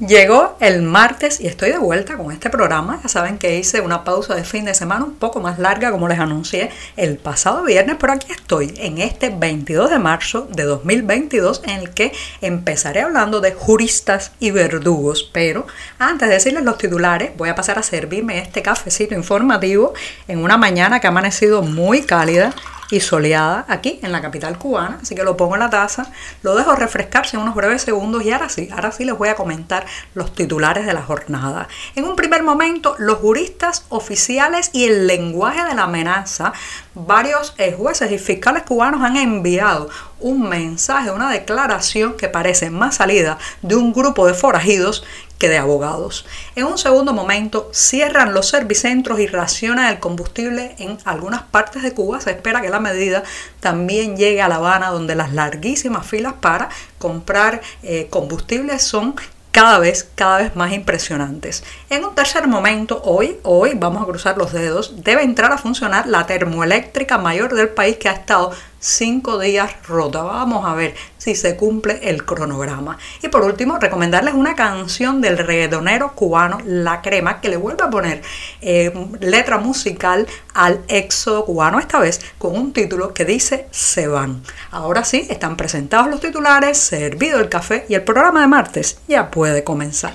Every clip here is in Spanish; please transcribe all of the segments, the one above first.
Llegó el martes y estoy de vuelta con este programa. Ya saben que hice una pausa de fin de semana un poco más larga como les anuncié el pasado viernes, pero aquí estoy en este 22 de marzo de 2022 en el que empezaré hablando de juristas y verdugos. Pero antes de decirles los titulares, voy a pasar a servirme este cafecito informativo en una mañana que ha amanecido muy cálida y soleada aquí en la capital cubana. Así que lo pongo en la taza, lo dejo refrescarse en unos breves segundos y ahora sí, ahora sí les voy a comentar los titulares de la jornada. En un primer momento, los juristas oficiales y el lenguaje de la amenaza, varios eh, jueces y fiscales cubanos han enviado un mensaje, una declaración que parece más salida de un grupo de forajidos que de abogados. En un segundo momento cierran los servicentros y racionan el combustible en algunas partes de Cuba. Se espera que la medida también llegue a La Habana, donde las larguísimas filas para comprar eh, combustible son cada vez, cada vez más impresionantes. En un tercer momento, hoy, hoy vamos a cruzar los dedos, debe entrar a funcionar la termoeléctrica mayor del país que ha estado cinco días rota. Vamos a ver si se cumple el cronograma. Y por último, recomendarles una canción del reggaetonero cubano La Crema que le vuelve a poner eh, letra musical al éxodo cubano, esta vez con un título que dice Se van. Ahora sí, están presentados los titulares, servido el café y el programa de martes ya puede comenzar.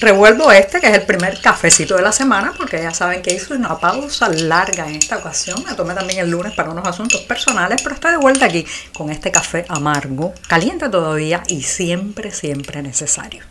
Revuelvo este, que es el primer cafecito de la semana, porque ya saben que hice una pausa larga en esta ocasión. Me tomé también el lunes para unos asuntos personales, pero estoy de vuelta aquí con este café amargo, caliente todavía y siempre, siempre necesario.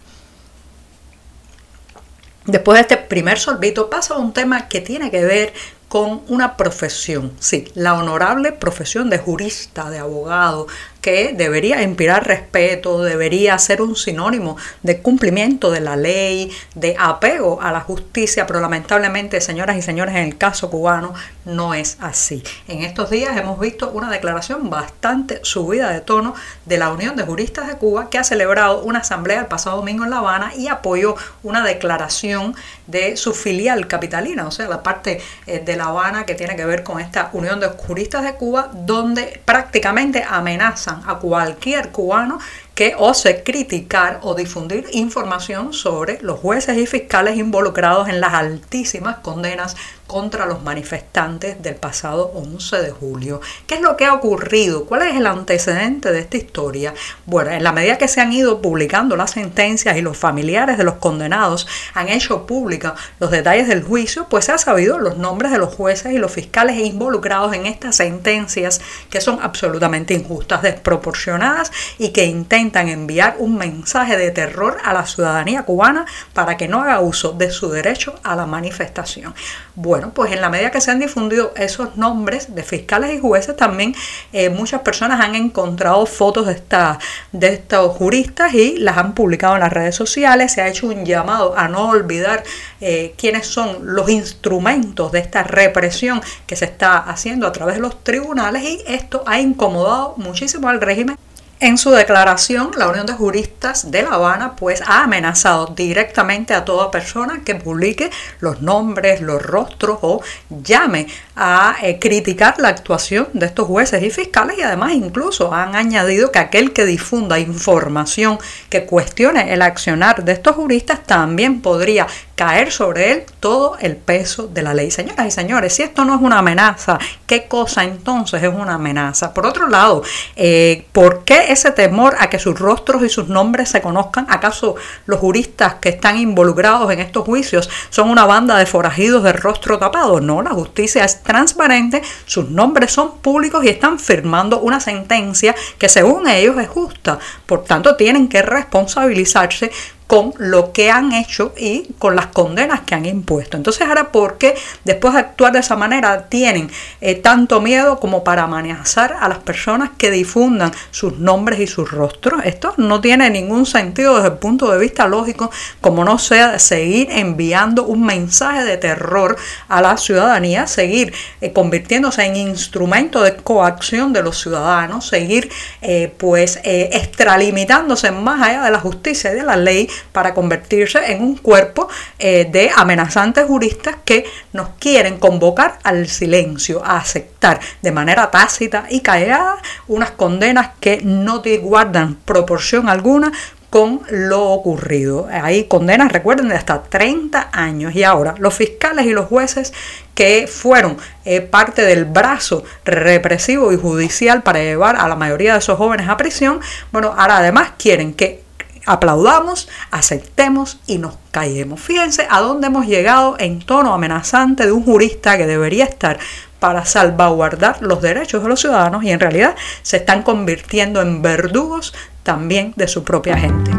Después de este primer sorbito paso a un tema que tiene que ver con una profesión, sí, la honorable profesión de jurista, de abogado, que debería inspirar respeto, debería ser un sinónimo de cumplimiento de la ley, de apego a la justicia, pero lamentablemente, señoras y señores, en el caso cubano no es así. En estos días hemos visto una declaración bastante subida de tono de la Unión de Juristas de Cuba que ha celebrado una asamblea el pasado domingo en La Habana y apoyó una declaración de su filial capitalina, o sea, la parte eh, de La Habana que tiene que ver con esta Unión de Juristas de Cuba, donde prácticamente amenaza a cualquier cubano que ose criticar o difundir información sobre los jueces y fiscales involucrados en las altísimas condenas contra los manifestantes del pasado 11 de julio. ¿Qué es lo que ha ocurrido? ¿Cuál es el antecedente de esta historia? Bueno, en la medida que se han ido publicando las sentencias y los familiares de los condenados han hecho pública los detalles del juicio, pues se ha sabido los nombres de los jueces y los fiscales involucrados en estas sentencias que son absolutamente injustas, desproporcionadas y que intentan enviar un mensaje de terror a la ciudadanía cubana para que no haga uso de su derecho a la manifestación. Bueno, pues en la medida que se han difundido esos nombres de fiscales y jueces, también eh, muchas personas han encontrado fotos de, esta, de estos juristas y las han publicado en las redes sociales. Se ha hecho un llamado a no olvidar eh, quiénes son los instrumentos de esta represión que se está haciendo a través de los tribunales y esto ha incomodado muchísimo al régimen en su declaración, la Unión de Juristas de La Habana pues ha amenazado directamente a toda persona que publique los nombres, los rostros o llame a eh, criticar la actuación de estos jueces y fiscales y además incluso han añadido que aquel que difunda información que cuestione el accionar de estos juristas también podría caer sobre él todo el peso de la ley. Señoras y señores, si esto no es una amenaza, ¿qué cosa entonces es una amenaza? Por otro lado, eh, ¿por qué ese temor a que sus rostros y sus nombres se conozcan? ¿Acaso los juristas que están involucrados en estos juicios son una banda de forajidos de rostro tapado? No, la justicia es transparente, sus nombres son públicos y están firmando una sentencia que según ellos es justa. Por tanto, tienen que responsabilizarse con lo que han hecho y con las condenas que han impuesto. Entonces ahora, ¿por qué después de actuar de esa manera tienen eh, tanto miedo como para amenazar a las personas que difundan sus nombres y sus rostros? Esto no tiene ningún sentido desde el punto de vista lógico, como no sea seguir enviando un mensaje de terror a la ciudadanía, seguir eh, convirtiéndose en instrumento de coacción de los ciudadanos, seguir eh, pues extralimitándose más allá de la justicia y de la ley para convertirse en un cuerpo eh, de amenazantes juristas que nos quieren convocar al silencio, a aceptar de manera tácita y callada unas condenas que no te guardan proporción alguna con lo ocurrido. Hay condenas, recuerden, de hasta 30 años. Y ahora, los fiscales y los jueces que fueron eh, parte del brazo represivo y judicial para llevar a la mayoría de esos jóvenes a prisión, bueno, ahora además quieren que aplaudamos, aceptemos y nos callemos. Fíjense a dónde hemos llegado en tono amenazante de un jurista que debería estar para salvaguardar los derechos de los ciudadanos y en realidad se están convirtiendo en verdugos también de su propia gente.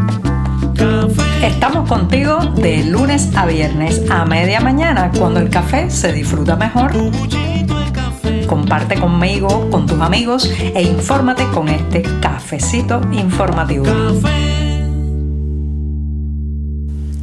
Estamos contigo de lunes a viernes a media mañana cuando el café se disfruta mejor. Comparte conmigo, con tus amigos e infórmate con este cafecito informativo.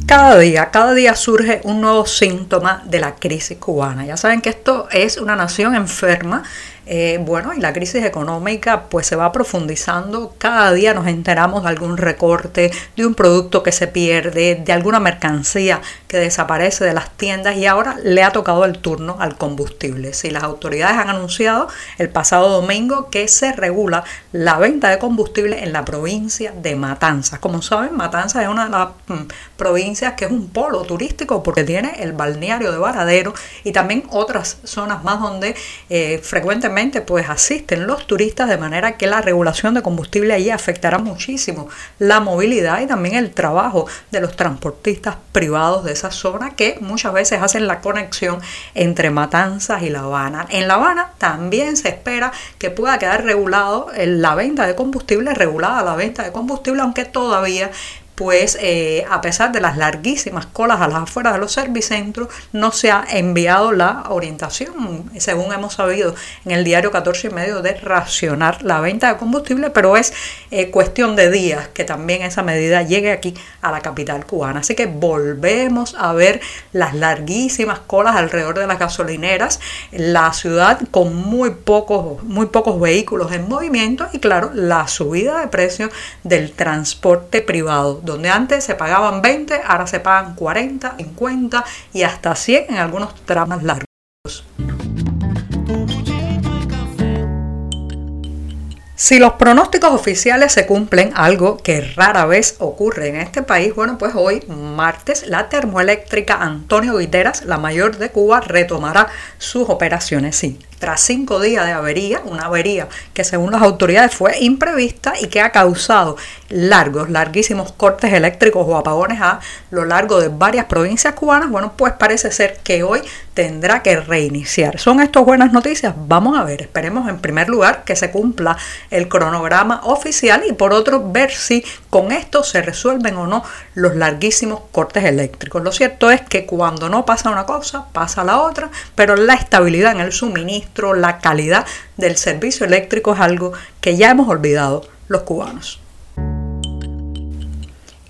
Cada día, cada día surge un nuevo síntoma de la crisis cubana. Ya saben que esto es una nación enferma eh, bueno, y la crisis económica pues se va profundizando. Cada día nos enteramos de algún recorte, de un producto que se pierde, de alguna mercancía que desaparece de las tiendas y ahora le ha tocado el turno al combustible. Si las autoridades han anunciado el pasado domingo que se regula la venta de combustible en la provincia de Matanzas. Como saben, Matanzas es una de las mm, provincias que es un polo turístico porque tiene el balneario de Varadero y también otras zonas más donde eh, frecuentemente pues asisten los turistas de manera que la regulación de combustible allí afectará muchísimo la movilidad y también el trabajo de los transportistas privados de esa zona que muchas veces hacen la conexión entre Matanzas y La Habana. En La Habana también se espera que pueda quedar regulado la venta de combustible, regulada la venta de combustible, aunque todavía pues eh, a pesar de las larguísimas colas a las afueras de los servicentros, no se ha enviado la orientación, según hemos sabido en el diario 14 y medio, de racionar la venta de combustible, pero es eh, cuestión de días que también esa medida llegue aquí a la capital cubana. Así que volvemos a ver las larguísimas colas alrededor de las gasolineras, la ciudad con muy pocos, muy pocos vehículos en movimiento y claro, la subida de precios del transporte privado donde antes se pagaban 20, ahora se pagan 40, 50 y hasta 100 en algunos tramos largos. Si los pronósticos oficiales se cumplen, algo que rara vez ocurre en este país, bueno, pues hoy, martes, la termoeléctrica Antonio Guiteras, la mayor de Cuba, retomará sus operaciones. Sí, tras cinco días de avería, una avería que según las autoridades fue imprevista y que ha causado largos, larguísimos cortes eléctricos o apagones a lo largo de varias provincias cubanas, bueno, pues parece ser que hoy tendrá que reiniciar. ¿Son estas buenas noticias? Vamos a ver, esperemos en primer lugar que se cumpla el cronograma oficial y por otro ver si con esto se resuelven o no los larguísimos cortes eléctricos. Lo cierto es que cuando no pasa una cosa, pasa la otra, pero la estabilidad en el suministro la calidad del servicio eléctrico es algo que ya hemos olvidado los cubanos.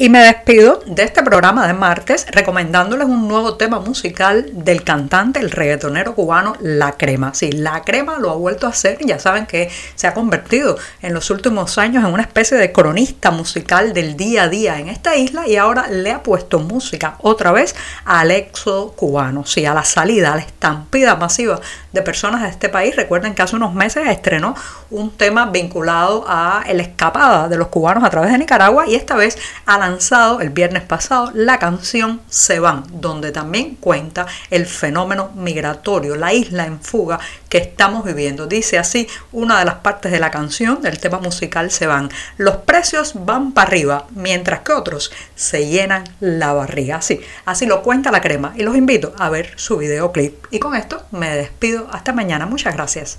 Y me despido de este programa de martes recomendándoles un nuevo tema musical del cantante, el reggaetonero cubano La Crema. Sí, La Crema lo ha vuelto a hacer, ya saben que se ha convertido en los últimos años en una especie de cronista musical del día a día en esta isla y ahora le ha puesto música otra vez al éxodo cubano, sí, a la salida, a la estampida masiva de personas de este país. Recuerden que hace unos meses estrenó un tema vinculado a la escapada de los cubanos a través de Nicaragua y esta vez a la lanzado el viernes pasado la canción Se van, donde también cuenta el fenómeno migratorio, la isla en fuga que estamos viviendo. Dice así una de las partes de la canción, del tema musical Se van. Los precios van para arriba, mientras que otros se llenan la barriga. Así, así lo cuenta la crema y los invito a ver su videoclip. Y con esto me despido. Hasta mañana. Muchas gracias.